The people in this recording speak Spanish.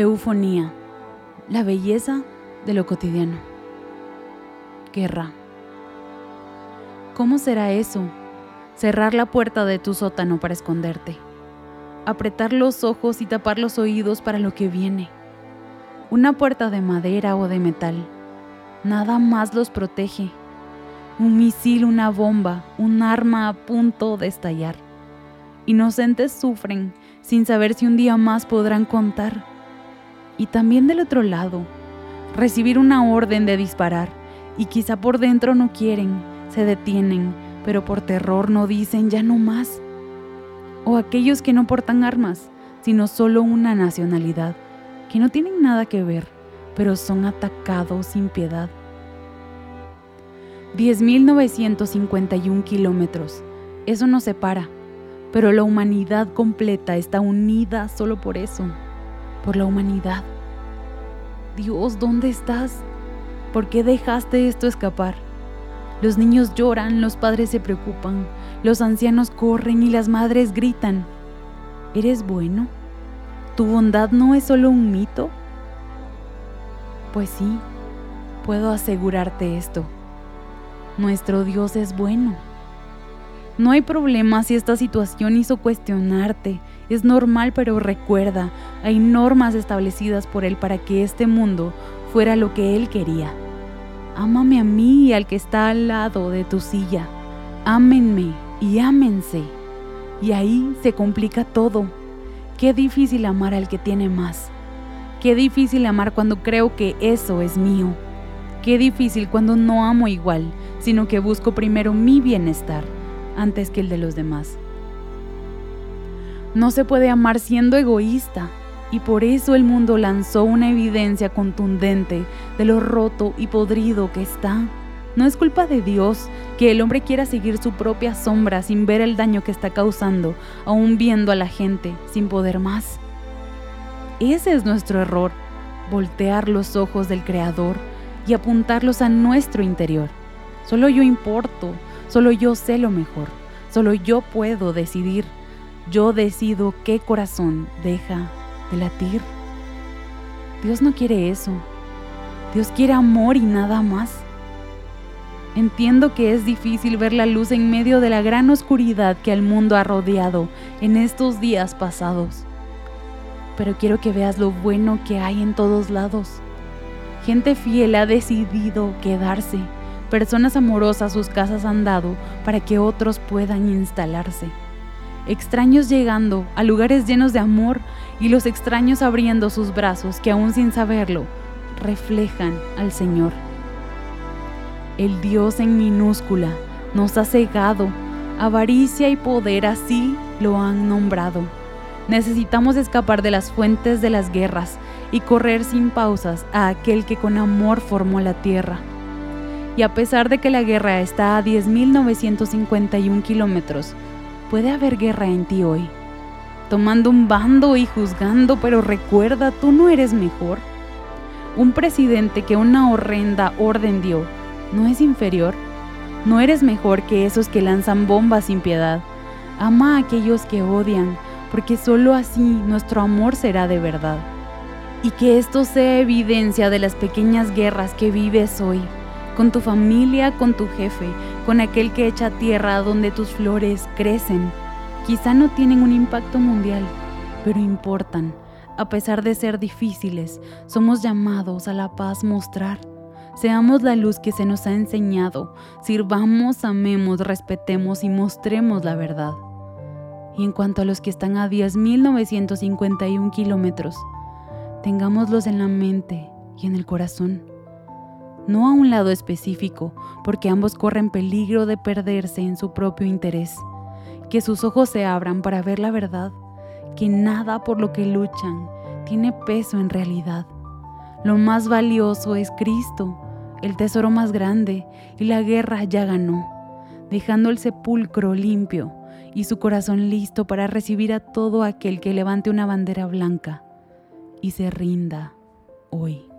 Eufonía, la belleza de lo cotidiano. Guerra. ¿Cómo será eso? Cerrar la puerta de tu sótano para esconderte. Apretar los ojos y tapar los oídos para lo que viene. Una puerta de madera o de metal. Nada más los protege. Un misil, una bomba, un arma a punto de estallar. Inocentes sufren sin saber si un día más podrán contar. Y también del otro lado, recibir una orden de disparar y quizá por dentro no quieren, se detienen, pero por terror no dicen ya no más. O aquellos que no portan armas, sino solo una nacionalidad, que no tienen nada que ver, pero son atacados sin piedad. 10.951 kilómetros, eso nos separa, pero la humanidad completa está unida solo por eso por la humanidad. Dios, ¿dónde estás? ¿Por qué dejaste esto escapar? Los niños lloran, los padres se preocupan, los ancianos corren y las madres gritan. ¿Eres bueno? ¿Tu bondad no es solo un mito? Pues sí, puedo asegurarte esto. Nuestro Dios es bueno. No hay problema si esta situación hizo cuestionarte. Es normal, pero recuerda, hay normas establecidas por Él para que este mundo fuera lo que Él quería. Ámame a mí y al que está al lado de tu silla. Ámenme y ámense. Y ahí se complica todo. Qué difícil amar al que tiene más. Qué difícil amar cuando creo que eso es mío. Qué difícil cuando no amo igual, sino que busco primero mi bienestar antes que el de los demás. No se puede amar siendo egoísta y por eso el mundo lanzó una evidencia contundente de lo roto y podrido que está. No es culpa de Dios que el hombre quiera seguir su propia sombra sin ver el daño que está causando, aún viendo a la gente sin poder más. Ese es nuestro error, voltear los ojos del Creador y apuntarlos a nuestro interior. Solo yo importo, Solo yo sé lo mejor. Solo yo puedo decidir. Yo decido qué corazón deja de latir. Dios no quiere eso. Dios quiere amor y nada más. Entiendo que es difícil ver la luz en medio de la gran oscuridad que el mundo ha rodeado en estos días pasados. Pero quiero que veas lo bueno que hay en todos lados. Gente fiel ha decidido quedarse Personas amorosas sus casas han dado para que otros puedan instalarse. Extraños llegando a lugares llenos de amor y los extraños abriendo sus brazos que aún sin saberlo reflejan al Señor. El Dios en minúscula nos ha cegado, avaricia y poder así lo han nombrado. Necesitamos escapar de las fuentes de las guerras y correr sin pausas a aquel que con amor formó la tierra y a pesar de que la guerra está a 10.951 kilómetros, puede haber guerra en ti hoy. Tomando un bando y juzgando, pero recuerda, tú no eres mejor. Un presidente que una horrenda orden dio, ¿no es inferior? No eres mejor que esos que lanzan bombas sin piedad. Ama a aquellos que odian, porque solo así nuestro amor será de verdad. Y que esto sea evidencia de las pequeñas guerras que vives hoy con tu familia, con tu jefe, con aquel que echa tierra donde tus flores crecen. Quizá no tienen un impacto mundial, pero importan. A pesar de ser difíciles, somos llamados a la paz mostrar. Seamos la luz que se nos ha enseñado, sirvamos, amemos, respetemos y mostremos la verdad. Y en cuanto a los que están a 10.951 kilómetros, tengámoslos en la mente y en el corazón no a un lado específico, porque ambos corren peligro de perderse en su propio interés. Que sus ojos se abran para ver la verdad, que nada por lo que luchan tiene peso en realidad. Lo más valioso es Cristo, el tesoro más grande, y la guerra ya ganó, dejando el sepulcro limpio y su corazón listo para recibir a todo aquel que levante una bandera blanca y se rinda hoy.